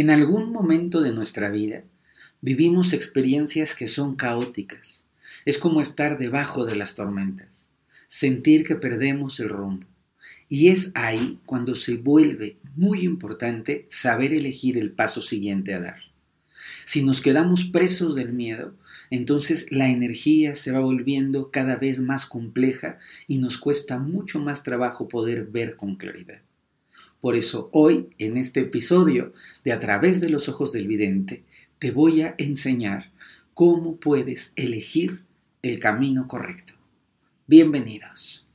En algún momento de nuestra vida vivimos experiencias que son caóticas. Es como estar debajo de las tormentas, sentir que perdemos el rumbo. Y es ahí cuando se vuelve muy importante saber elegir el paso siguiente a dar. Si nos quedamos presos del miedo, entonces la energía se va volviendo cada vez más compleja y nos cuesta mucho más trabajo poder ver con claridad. Por eso hoy, en este episodio de A través de los ojos del vidente, te voy a enseñar cómo puedes elegir el camino correcto. Bienvenidos.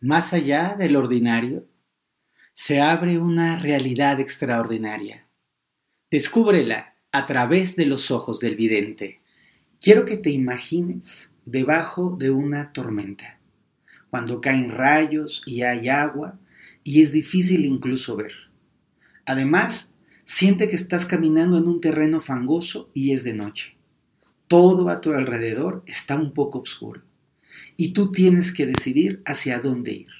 Más allá del ordinario, se abre una realidad extraordinaria. Descúbrela a través de los ojos del vidente. Quiero que te imagines debajo de una tormenta, cuando caen rayos y hay agua y es difícil incluso ver. Además, siente que estás caminando en un terreno fangoso y es de noche. Todo a tu alrededor está un poco oscuro y tú tienes que decidir hacia dónde ir.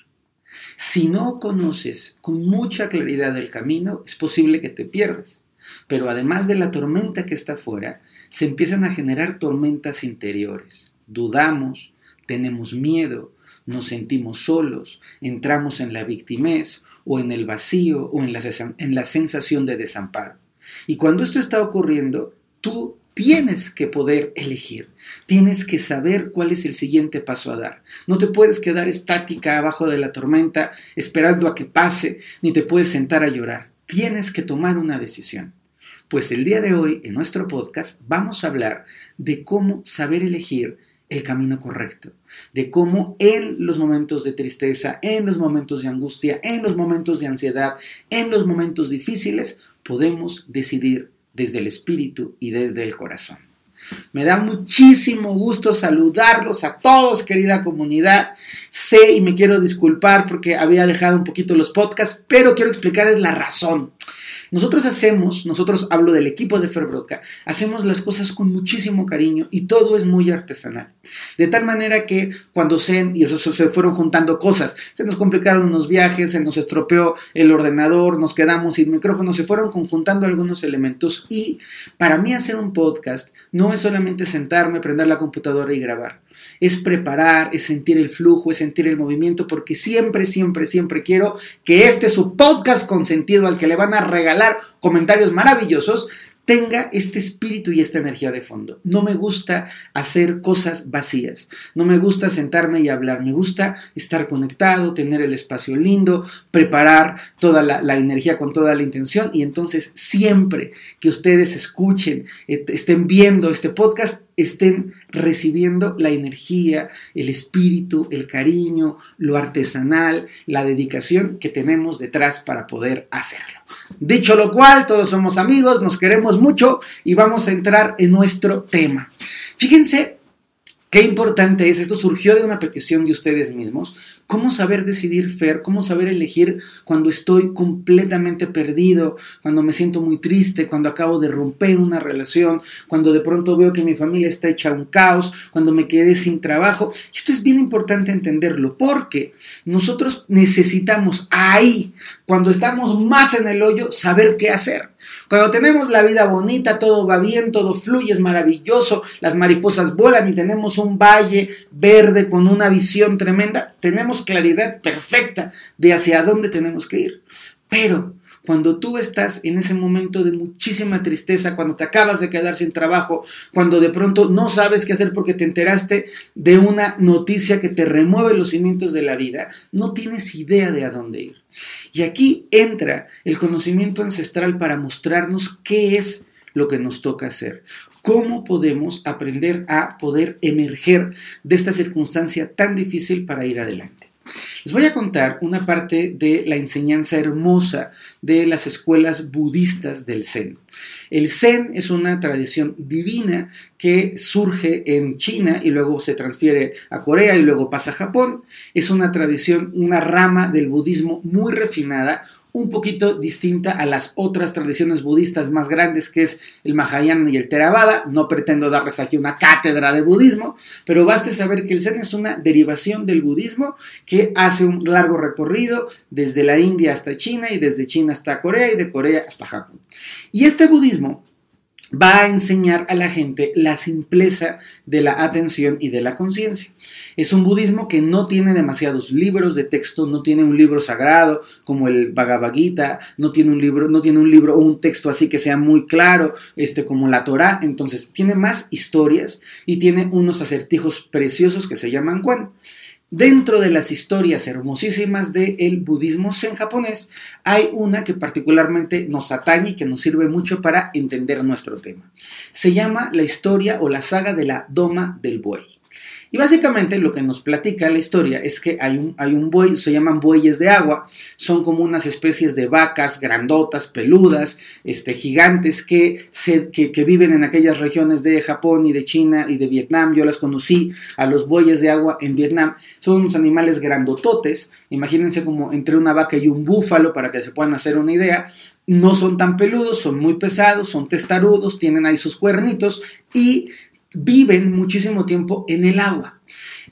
Si no conoces con mucha claridad el camino, es posible que te pierdas. Pero además de la tormenta que está afuera, se empiezan a generar tormentas interiores. Dudamos, tenemos miedo, nos sentimos solos, entramos en la victimez o en el vacío o en la, en la sensación de desamparo. Y cuando esto está ocurriendo, tú Tienes que poder elegir, tienes que saber cuál es el siguiente paso a dar. No te puedes quedar estática abajo de la tormenta esperando a que pase, ni te puedes sentar a llorar. Tienes que tomar una decisión. Pues el día de hoy, en nuestro podcast, vamos a hablar de cómo saber elegir el camino correcto, de cómo en los momentos de tristeza, en los momentos de angustia, en los momentos de ansiedad, en los momentos difíciles, podemos decidir desde el espíritu y desde el corazón. Me da muchísimo gusto saludarlos a todos, querida comunidad. Sé y me quiero disculpar porque había dejado un poquito los podcasts, pero quiero explicarles la razón. Nosotros hacemos, nosotros hablo del equipo de Ferbroca, hacemos las cosas con muchísimo cariño y todo es muy artesanal. De tal manera que cuando se, y eso se fueron juntando cosas, se nos complicaron unos viajes, se nos estropeó el ordenador, nos quedamos sin micrófono, se fueron conjuntando algunos elementos y para mí hacer un podcast no es solamente sentarme, prender la computadora y grabar es preparar, es sentir el flujo, es sentir el movimiento, porque siempre, siempre, siempre quiero que este su podcast consentido al que le van a regalar comentarios maravillosos tenga este espíritu y esta energía de fondo. No me gusta hacer cosas vacías, no me gusta sentarme y hablar, me gusta estar conectado, tener el espacio lindo, preparar toda la, energía con toda la intención. Y entonces siempre que ustedes escuchen, estén viendo este podcast, estén recibiendo la energía, el espíritu, el cariño, lo artesanal, la dedicación que tenemos detrás para poder hacerlo. Dicho lo cual, todos somos amigos, nos queremos mucho y vamos a entrar en nuestro tema. Fíjense Qué importante es, esto surgió de una petición de ustedes mismos, cómo saber decidir Fer, cómo saber elegir cuando estoy completamente perdido, cuando me siento muy triste, cuando acabo de romper una relación, cuando de pronto veo que mi familia está hecha un caos, cuando me quedé sin trabajo. Esto es bien importante entenderlo porque nosotros necesitamos ahí, cuando estamos más en el hoyo, saber qué hacer. Cuando tenemos la vida bonita, todo va bien, todo fluye, es maravilloso, las mariposas vuelan y tenemos un valle verde con una visión tremenda, tenemos claridad perfecta de hacia dónde tenemos que ir. Pero cuando tú estás en ese momento de muchísima tristeza, cuando te acabas de quedar sin trabajo, cuando de pronto no sabes qué hacer porque te enteraste de una noticia que te remueve los cimientos de la vida, no tienes idea de a dónde ir. Y aquí entra el conocimiento ancestral para mostrarnos qué es lo que nos toca hacer. ¿Cómo podemos aprender a poder emerger de esta circunstancia tan difícil para ir adelante? Les voy a contar una parte de la enseñanza hermosa de las escuelas budistas del Zen. El Zen es una tradición divina que surge en China y luego se transfiere a Corea y luego pasa a Japón. Es una tradición, una rama del budismo muy refinada, un poquito distinta a las otras tradiciones budistas más grandes que es el Mahayana y el Theravada. No pretendo darles aquí una cátedra de budismo, pero baste saber que el Zen es una derivación del budismo que hace un largo recorrido desde la India hasta China y desde China hasta Corea y de Corea hasta Japón. Y este budismo va a enseñar a la gente la simpleza de la atención y de la conciencia. Es un budismo que no tiene demasiados libros de texto, no tiene un libro sagrado como el Bhagavad Gita, no tiene un libro, no tiene un libro o un texto así que sea muy claro, este como la Torá, entonces tiene más historias y tiene unos acertijos preciosos que se llaman Quan. Dentro de las historias hermosísimas del budismo zen japonés, hay una que particularmente nos atañe y que nos sirve mucho para entender nuestro tema. Se llama la historia o la saga de la Doma del Buey. Y básicamente lo que nos platica la historia es que hay un, hay un buey, se llaman bueyes de agua, son como unas especies de vacas grandotas, peludas, este, gigantes que, se, que, que viven en aquellas regiones de Japón y de China y de Vietnam. Yo las conocí a los bueyes de agua en Vietnam. Son unos animales grandototes, imagínense como entre una vaca y un búfalo para que se puedan hacer una idea, no son tan peludos, son muy pesados, son testarudos, tienen ahí sus cuernitos y viven muchísimo tiempo en el agua.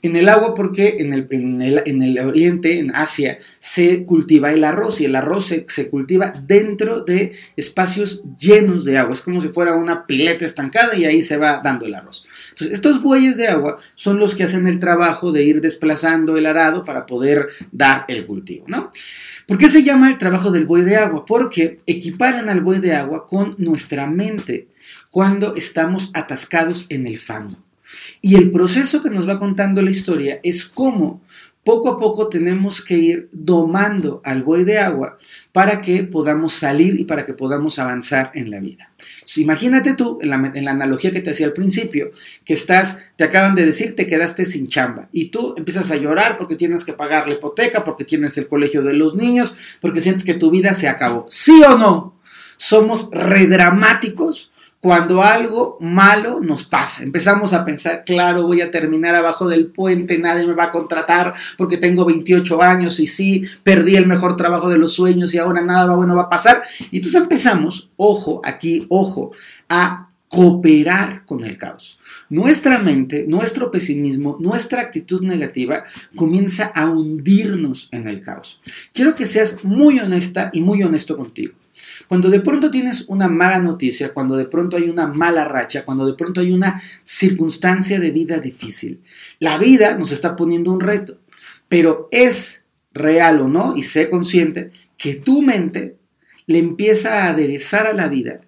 En el agua porque en el, en el, oriente, en Asia, se cultiva el arroz y el arroz se, se, cultiva dentro de espacios llenos de agua. Es como si fuera una pileta estancada y ahí se va dando el arroz. Entonces, estos bueyes de agua son los que hacen el trabajo de ir desplazando el arado para poder dar el cultivo, ¿no? ¿Por qué se llama el trabajo del buey de agua? Porque equiparan al buey de agua con nuestra mente cuando estamos atascados en el fango. Y el proceso que nos va contando la historia es cómo poco a poco tenemos que ir domando al buey de agua para que podamos salir y para que podamos avanzar en la vida. imagínate tú, en la, en la, analogía que te hacía al principio, que estás, te acaban de decir, te quedaste sin chamba y tú empiezas a llorar porque tienes que pagar la hipoteca, porque tienes el colegio de los niños, porque sientes que tu vida se acabó. ¿Sí o no? Somos redramáticos cuando algo malo nos pasa. Empezamos a pensar, claro, voy a terminar abajo del puente, nadie me va a contratar porque tengo 28 años y sí, perdí el mejor trabajo de los sueños y ahora nada bueno va a pasar. Y entonces empezamos, ojo, aquí, ojo, a cooperar con el caos. Nuestra mente, nuestro pesimismo, nuestra actitud negativa comienza a hundirnos en el caos. Quiero que seas muy honesta y muy honesto contigo. Cuando de pronto tienes una mala noticia, cuando de pronto hay una mala racha, cuando de pronto hay una circunstancia de vida difícil, la vida nos está poniendo un reto, pero es real o no, y sé consciente, que tu mente le empieza a aderezar a la vida.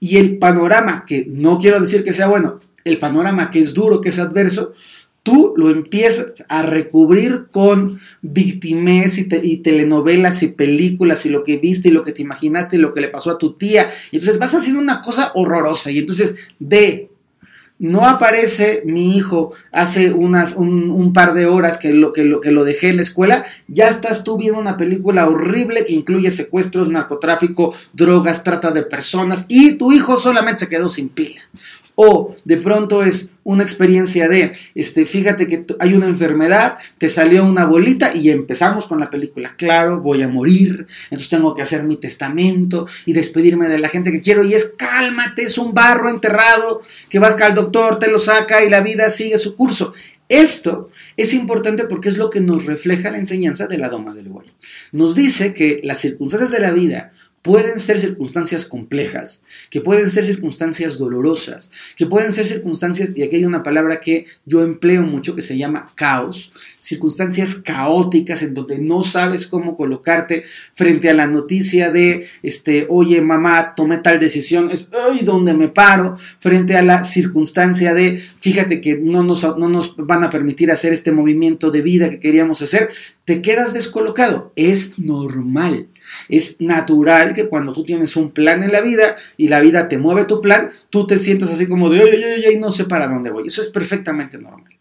Y el panorama, que no quiero decir que sea bueno, el panorama que es duro, que es adverso, tú lo empiezas a recubrir con victimez y, telenovelas y películas y lo que viste y lo que te imaginaste y lo que le pasó a tu tía. Y entonces vas haciendo una cosa horrorosa. Y entonces, de no aparece mi hijo hace unas, un, par de horas que lo, que, lo, que lo dejé en la escuela, ya estás tú viendo una película horrible que incluye secuestros, narcotráfico, drogas, trata de personas y tu hijo solamente se quedó sin pila. O de pronto es una experiencia de, este, fíjate que hay una enfermedad, te salió una bolita y empezamos con la película. Claro, voy a morir, entonces tengo que hacer mi testamento y despedirme de la gente que quiero. Y es cálmate, es un barro enterrado que vas al doctor, te lo saca y la vida sigue su curso. Esto es importante porque es lo que nos refleja la enseñanza de la doma del buey. Nos dice que las circunstancias de la vida pueden ser circunstancias complejas, que pueden ser circunstancias dolorosas, que pueden ser circunstancias, y aquí hay una palabra que yo empleo mucho que se llama caos, circunstancias caóticas en donde no sabes cómo colocarte frente a la noticia de, este, oye mamá, tomé tal decisión, es, ay, ¿dónde me paro? Frente a la circunstancia de, fíjate que no nos, no nos van a permitir hacer este movimiento de vida que queríamos hacer, te quedas descolocado, es normal. Es natural que cuando tú tienes un plan en la vida y la vida te mueve tu plan, tú te sientas así como de, ay, ay, ay, no sé para dónde voy. Eso es perfectamente normal.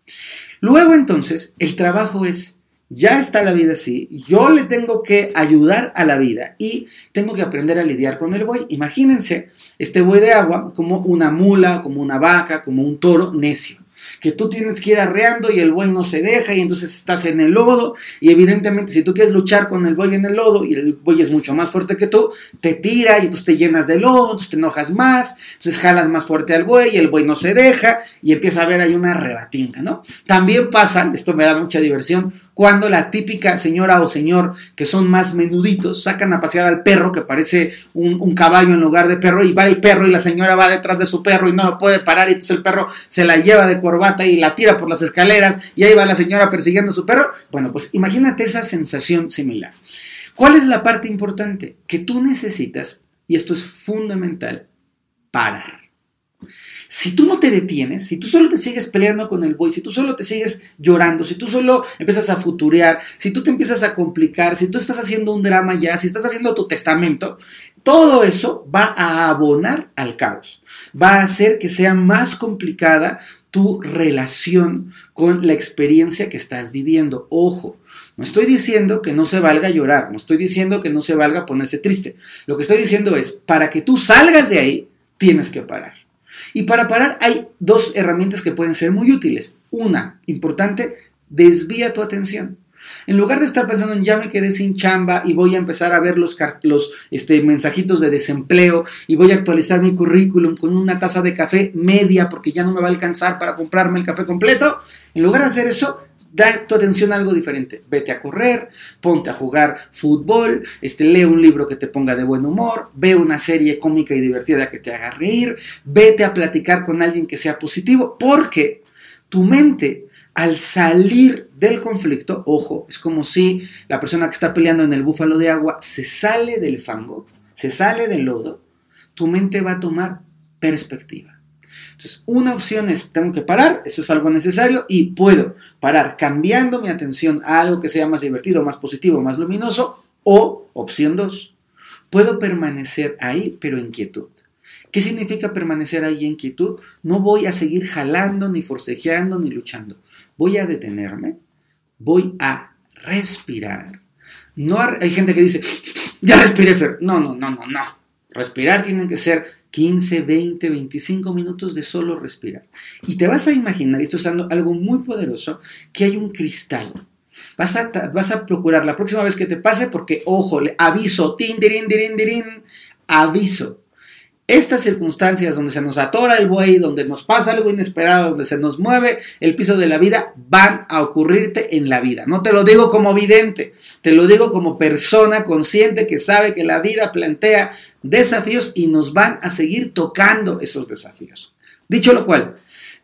Luego entonces, el trabajo es ya está la vida así, yo le tengo que ayudar a la vida y tengo que aprender a lidiar con el buey. Imagínense este buey de agua como una mula, como una vaca, como un toro necio que tú tienes que ir arreando y el buey no se deja y entonces estás en el lodo y evidentemente si tú quieres luchar con el buey en el lodo y el buey es mucho más fuerte que tú, te tira y entonces te llenas de lodo, entonces te enojas más, entonces jalas más fuerte al buey y el buey no se deja y empieza a haber ahí una rebatinga, ¿no? También pasa, esto me da mucha diversión, cuando la típica señora o señor que son más menuditos sacan a pasear al perro que parece un, caballo en lugar de perro y va el perro y la señora va detrás de su perro y no lo puede parar y entonces el perro se la lleva de y la tira por las escaleras y ahí va la señora persiguiendo a su perro. Bueno, pues imagínate esa sensación similar. ¿Cuál es la parte importante? Que tú necesitas, y esto es fundamental, parar. Si tú no te detienes, si tú solo te sigues peleando con el buey, si tú solo te sigues llorando, si tú solo empiezas a futurear, si tú te empiezas a complicar, si tú estás haciendo un drama ya, si estás haciendo tu testamento, todo eso va a abonar al caos, va a hacer que sea más complicada tu relación con la experiencia que estás viviendo. Ojo, no estoy diciendo que no se valga llorar, no estoy diciendo que no se valga ponerse triste. Lo que estoy diciendo es, para que tú salgas de ahí, tienes que parar. Y para parar hay dos herramientas que pueden ser muy útiles. Una, importante, desvía tu atención. En lugar de estar pensando en ya me quedé sin chamba y voy a empezar a ver los, los este, mensajitos de desempleo y voy a actualizar mi currículum con una taza de café media porque ya no me va a alcanzar para comprarme el café completo, en lugar de hacer eso, da tu atención a algo diferente. Vete a correr, ponte a jugar fútbol, este, lee un libro que te ponga de buen humor, ve una serie cómica y divertida que te haga reír, vete a platicar con alguien que sea positivo, porque tu mente al salir del conflicto, ojo, es como si la persona que está peleando en el búfalo de agua se sale del fango, se sale del lodo, tu mente va a tomar perspectiva. Entonces, una opción es, tengo que parar, eso es algo necesario, y puedo parar cambiando mi atención a algo que sea más divertido, más positivo, más luminoso, o opción dos, puedo permanecer ahí, pero en quietud. ¿Qué significa permanecer ahí en quietud? No voy a seguir jalando, ni forcejeando, ni luchando. Voy a detenerme, voy a respirar. No hay gente que dice, ya respiré, Fer. No, no, no, no, no. Respirar tiene que ser 15, 20, 25 minutos de solo respirar. Y te vas a imaginar, esto es algo muy poderoso, que hay un cristal. Vas a, vas a procurar la próxima vez que te pase, porque, ojo, le aviso, tin, dirin, dirin, aviso. Estas circunstancias donde se nos atora el buey, donde nos pasa algo inesperado, donde se nos mueve el piso de la vida, van a ocurrirte en la vida. No te lo digo como vidente, te lo digo como persona consciente que sabe que la vida plantea desafíos y nos van a seguir tocando esos desafíos. Dicho lo cual,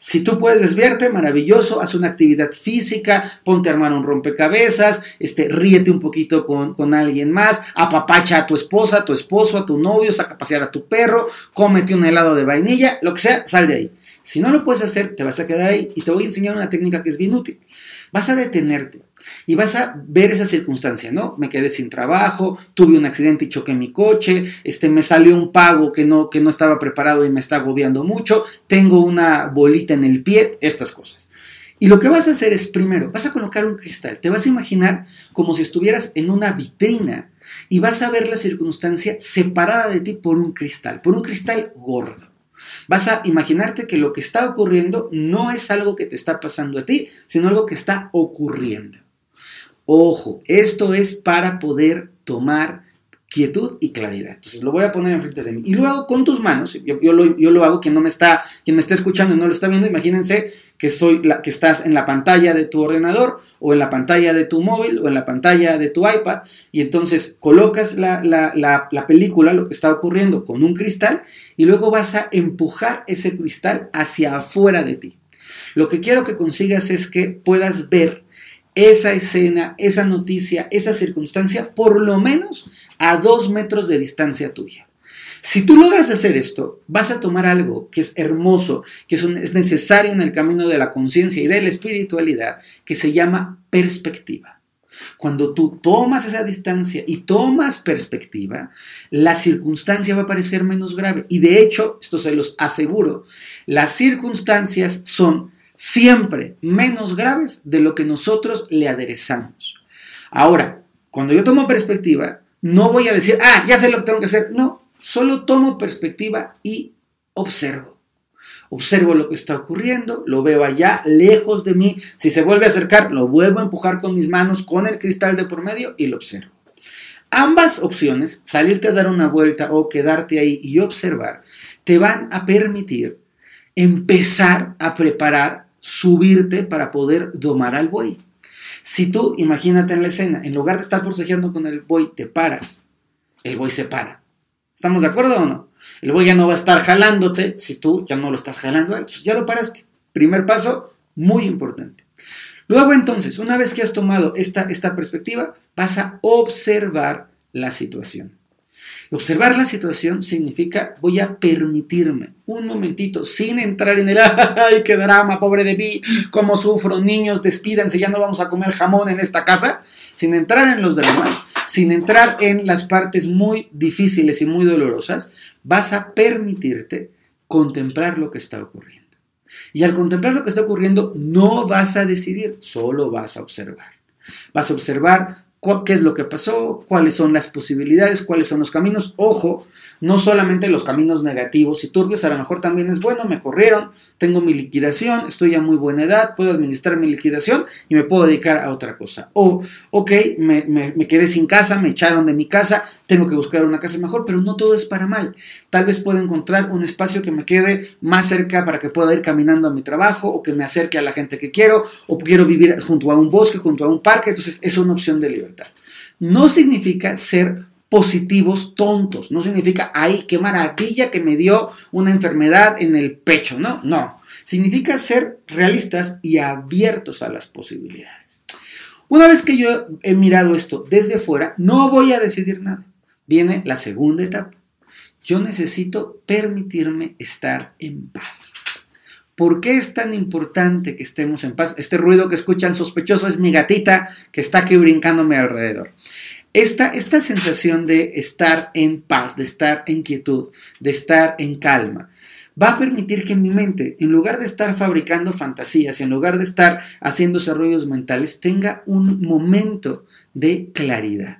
si tú puedes desviarte, maravilloso, haz una actividad física, ponte a armar un rompecabezas, este, ríete un poquito con, con, alguien más, apapacha a tu esposa, a tu esposo, a tu novio, saca a pasear a tu perro, cómete un helado de vainilla, lo que sea, sal de ahí. Si no lo puedes hacer, te vas a quedar ahí y te voy a enseñar una técnica que es bien útil. Vas a detenerte y vas a ver esa circunstancia, ¿no? Me quedé sin trabajo, tuve un accidente y choqué mi coche, este, me salió un pago que no, que no estaba preparado y me está agobiando mucho, tengo una bolita en el pie, estas cosas. Y lo que vas a hacer es, primero, vas a colocar un cristal, te vas a imaginar como si estuvieras en una vitrina y vas a ver la circunstancia separada de ti por un cristal, por un cristal gordo. Vas a imaginarte que lo que está ocurriendo no es algo que te está pasando a ti, sino algo que está ocurriendo. Ojo, esto es para poder tomar quietud y claridad. Entonces lo voy a poner enfrente de mí. Y luego con tus manos, yo, lo, yo, lo, hago, quien no me está, quien me está escuchando y no lo está viendo, imagínense que soy la, que estás en la pantalla de tu ordenador, o en la pantalla de tu móvil, o en la pantalla de tu iPad, y entonces colocas la, la película, lo que está ocurriendo, con un cristal, y luego vas a empujar ese cristal hacia afuera de ti. Lo que quiero que consigas es que puedas ver esa escena, esa noticia, esa circunstancia, por lo menos a dos metros de distancia tuya. Si tú logras hacer esto, vas a tomar algo que es hermoso, que es, es necesario en el camino de la conciencia y de la espiritualidad, que se llama perspectiva. Cuando tú tomas esa distancia y tomas perspectiva, la circunstancia va a parecer menos grave. Y de hecho, esto se los aseguro, las circunstancias son siempre menos graves de lo que nosotros le aderezamos. Ahora, cuando yo tomo perspectiva, no voy a decir, ah, ya sé lo que tengo que hacer. No, solo tomo perspectiva y observo. Observo lo que está ocurriendo, lo veo allá, lejos de mí. Si se vuelve a acercar, lo vuelvo a empujar con mis manos, con el cristal de por medio y lo observo. Ambas opciones, salirte a dar una vuelta o quedarte ahí y observar, te van a permitir empezar a preparar, subirte para poder domar al buey. Si tú, imagínate en la escena, en lugar de estar forcejeando con el buey, te paras, el buey se para. ¿Estamos de acuerdo o no? El buey ya no va a estar jalándote si tú ya no lo estás jalando, ya lo paraste. Primer paso, muy importante. Luego entonces, una vez que has tomado esta, esta perspectiva, vas a observar la situación. Observar la situación significa voy a permitirme un momentito sin entrar en el ay, qué drama, pobre de mí, cómo sufro, niños, despídanse, ya no vamos a comer jamón en esta casa, sin entrar en los dramas, sin entrar en las partes muy difíciles y muy dolorosas, vas a permitirte contemplar lo que está ocurriendo. Y al contemplar lo que está ocurriendo, no vas a decidir, solo vas a observar. Vas a observar qué es lo que pasó, cuáles son las posibilidades, cuáles son los caminos. Ojo, no solamente los caminos negativos y turbios, a lo mejor también es bueno, me corrieron, tengo mi liquidación, estoy a muy buena edad, puedo administrar mi liquidación y me puedo dedicar a otra cosa. O, ok, me, me quedé sin casa, me echaron de mi casa, tengo que buscar una casa mejor, pero no todo es para mal. Tal vez pueda encontrar un espacio que me quede más cerca para que pueda ir caminando a mi trabajo o que me acerque a la gente que quiero o quiero vivir junto a un bosque, junto a un parque, entonces es una opción de libertad. No significa ser positivos tontos. No significa, ay, qué maravilla que me dio una enfermedad en el pecho. No, no. Significa ser realistas y abiertos a las posibilidades. Una vez que yo he mirado esto desde fuera, no voy a decidir nada. Viene la segunda etapa. Yo necesito permitirme estar en paz. ¿Por qué es tan importante que estemos en paz? Este ruido que escuchan sospechoso es mi gatita que está aquí brincándome alrededor. Esta, esta sensación de estar en paz, de estar en quietud, de estar en calma, va a permitir que mi mente, en lugar de estar fabricando fantasías en lugar de estar haciendo desarrollos mentales, tenga un momento de claridad.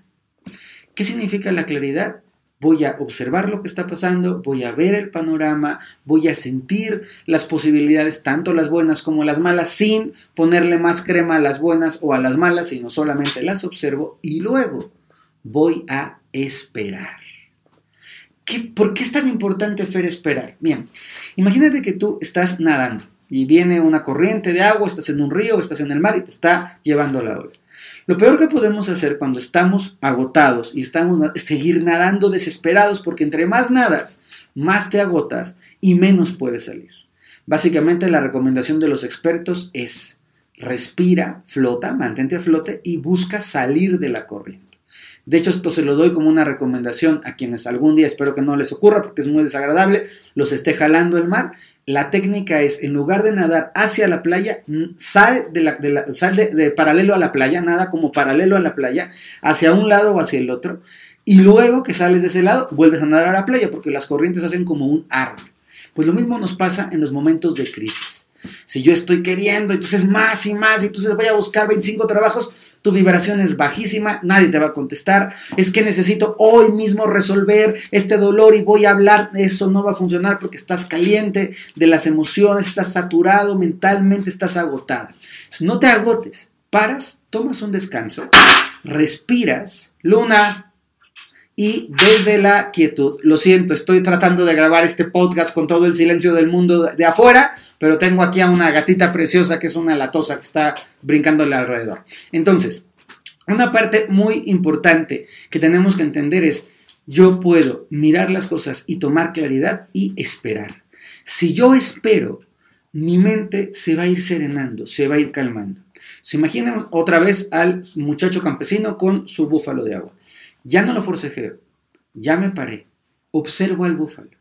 ¿Qué significa la claridad? Voy a observar lo que está pasando, voy a ver el panorama, voy a sentir las posibilidades, tanto las buenas como las malas, sin ponerle más crema a las buenas o a las malas, sino solamente las observo y luego voy a esperar. ¿Qué, ¿Por qué es tan importante, Fer, esperar? Bien, imagínate que tú estás nadando y viene una corriente de agua, estás en un río, estás en el mar y te está llevando la ola. Lo peor que podemos hacer cuando estamos agotados y estamos es seguir nadando desesperados porque entre más nadas, más te agotas y menos puedes salir. Básicamente la recomendación de los expertos es respira, flota, mantente a flote y busca salir de la corriente. De hecho, esto se lo doy como una recomendación a quienes algún día, espero que no les ocurra porque es muy desagradable, los esté jalando el mar. La técnica es, en lugar de nadar hacia la playa, sal, de, la, de, paralelo a la playa, nada como paralelo a la playa, hacia un lado o hacia el otro. Y luego que sales de ese lado, vuelves a nadar a la playa porque las corrientes hacen como un árbol. Pues lo mismo nos pasa en los momentos de crisis. Si yo estoy queriendo, entonces más y más, y entonces voy a buscar 25 trabajos, tu vibración es bajísima, nadie te va a contestar, es que necesito hoy mismo resolver este dolor y voy a hablar, eso no va a funcionar porque estás caliente de las emociones, estás saturado mentalmente, estás agotada. no te agotes, paras, tomas un descanso, respiras, luna, y desde la quietud. Lo siento, estoy tratando de grabar este podcast con todo el silencio del mundo de afuera, pero tengo aquí a una gatita preciosa que es una latosa que está brincándole alrededor. Entonces, una parte muy importante que tenemos que entender es, yo puedo mirar las cosas y tomar claridad y esperar. Si yo espero, mi mente se va a ir serenando, se va a ir calmando. Se imaginan otra vez al muchacho campesino con su búfalo de agua. Ya no lo forcejeo, ya me paré, observo al búfalo,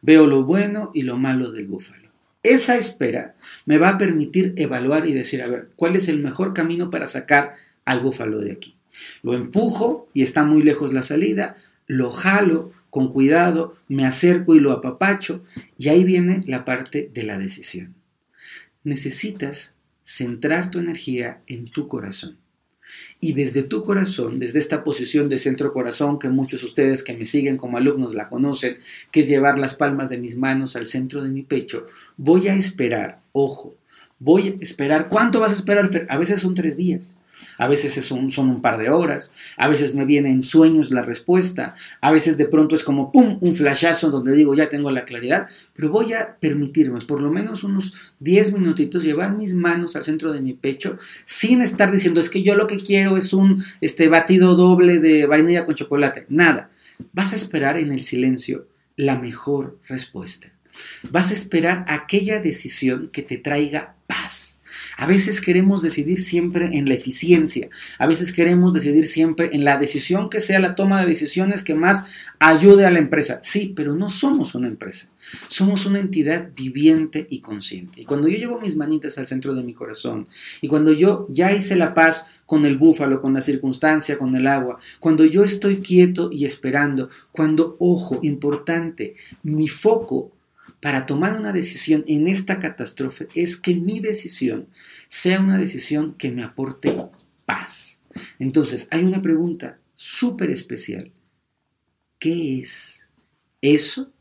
veo lo bueno y lo malo del búfalo. Esa espera me va a permitir evaluar y decir, a ver, ¿cuál es el mejor camino para sacar al búfalo de aquí? Lo empujo y está muy lejos la salida, lo jalo con cuidado, me acerco y lo apapacho, y ahí viene la parte de la decisión. necesitas centrar tu energía en tu corazón. Y desde tu corazón, desde esta posición de centro corazón que muchos de ustedes que me siguen como alumnos la conocen, que es llevar las palmas de mis manos al centro de mi pecho, voy a esperar, ojo, voy a esperar. ¿Cuánto vas a esperar? A veces son tres días, a veces son un par de horas, a veces me viene en sueños la respuesta, a veces de pronto es como ¡pum! un flashazo donde digo ya tengo la claridad, pero voy a permitirme por lo menos unos 10 minutitos llevar mis manos al centro de mi pecho sin estar diciendo es que yo lo que quiero es un este, batido doble de vainilla con chocolate, nada. Vas a esperar en el silencio la mejor respuesta. Vas a esperar aquella decisión que te traiga a veces queremos decidir siempre en la eficiencia, a veces queremos decidir siempre en la decisión que sea la toma de decisiones que más ayude a la empresa. Sí, pero no somos una empresa, somos una entidad viviente y consciente. Y cuando yo llevo mis manitas al centro de mi corazón, y cuando yo ya hice la paz con el búfalo, con la circunstancia, con el agua, cuando yo estoy quieto y esperando, cuando, ojo, importante, mi foco para tomar una decisión en esta catástrofe es que mi decisión sea una decisión que me aporte paz. Entonces, hay una pregunta súper especial. ¿Qué es eso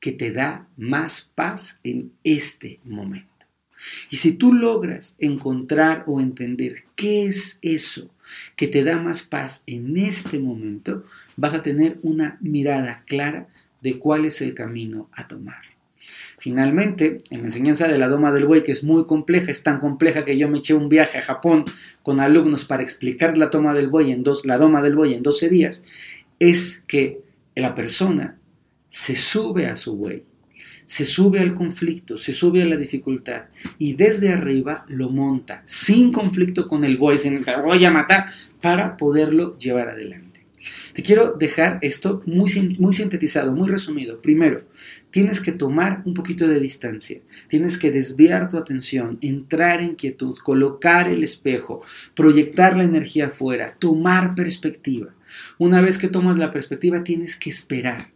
que te da más paz en este momento? Y si tú logras encontrar o entender qué es eso que te da más paz en este momento, vas a tener una mirada clara de cuál es el camino a tomar. Finalmente, en la enseñanza de la doma del buey, que es muy compleja, es tan compleja que yo me eché un viaje a Japón con alumnos para explicar la toma del buey en dos, la doma del buey en 12 días, es que la persona se sube a su buey, se sube al conflicto, se sube a la dificultad y desde arriba lo monta sin conflicto con el buey, sin voy a matar, para poderlo llevar adelante. Te quiero dejar esto muy, muy sintetizado, muy resumido. Primero, tienes que tomar un poquito de distancia, tienes que desviar tu atención, entrar en quietud, colocar el espejo, proyectar la energía afuera, tomar perspectiva. Una vez que tomas la perspectiva, tienes que esperar.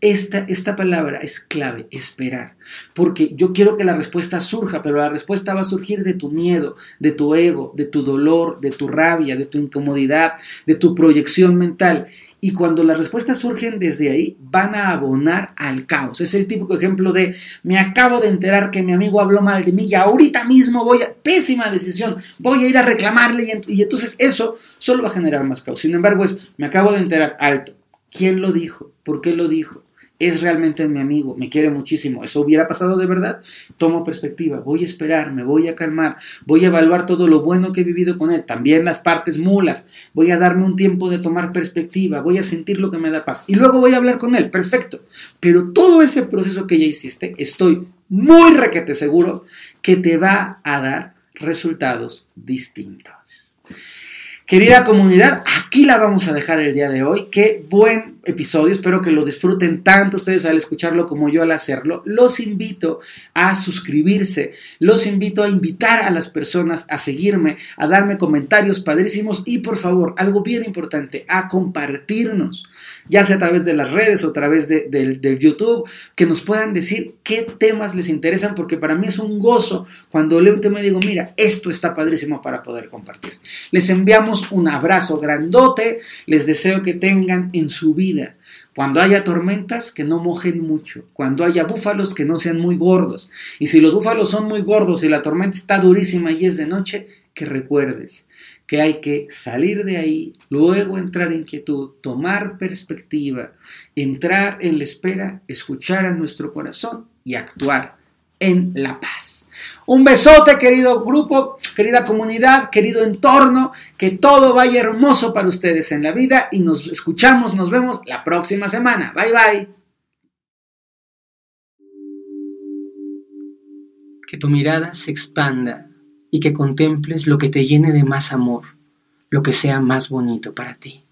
Esta, esta palabra es clave, esperar, porque yo quiero que la respuesta surja, pero la respuesta va a surgir de tu miedo, de tu ego, de tu dolor, de tu rabia, de tu incomodidad, de tu proyección mental. Y cuando las respuestas surgen desde ahí, van a abonar al caos. Es el típico ejemplo de, me acabo de enterar que mi amigo habló mal de mí y ahorita mismo voy a, pésima decisión, voy a ir a reclamarle y, y entonces eso solo va a generar más caos. Sin embargo, es, me acabo de enterar, alto, ¿Quién lo dijo? ¿Por qué lo dijo? Es realmente mi amigo, me quiere muchísimo. ¿Eso hubiera pasado de verdad? Tomo perspectiva, voy a esperar, me voy a calmar, voy a evaluar todo lo bueno que he vivido con él, también las partes mulas, voy a darme un tiempo de tomar perspectiva, voy a sentir lo que me da paz y luego voy a hablar con él, perfecto. Pero todo ese proceso que ya hiciste, estoy muy requete seguro que te va a dar resultados distintos. Querida comunidad, aquí la vamos a dejar el día de hoy. Qué buen episodio, espero que lo disfruten tanto ustedes al escucharlo como yo al hacerlo. Los invito a suscribirse, los invito a invitar a las personas a seguirme, a darme comentarios padrísimos y por favor, algo bien importante, a compartirnos, ya sea a través de las redes o a través de, YouTube, que nos puedan decir qué temas les interesan, porque para mí es un gozo cuando leo un tema y digo, mira, esto está padrísimo para poder compartir. Les enviamos un abrazo grandote, les deseo que tengan en su Cuando haya tormentas, que no mojen mucho. Cuando haya búfalos, que no sean muy gordos. Y si los búfalos son muy gordos y la tormenta está durísima y es de noche, que recuerdes que hay que salir de ahí, luego entrar en quietud, tomar perspectiva, entrar en la espera, escuchar a nuestro corazón y actuar en la paz. Un besote, querido grupo, querida comunidad, querido entorno, que todo vaya hermoso para ustedes en la vida y nos escuchamos, nos vemos la próxima semana. Bye bye. Que tu mirada se expanda y que contemples lo que te llene de más amor, lo que sea más bonito para ti.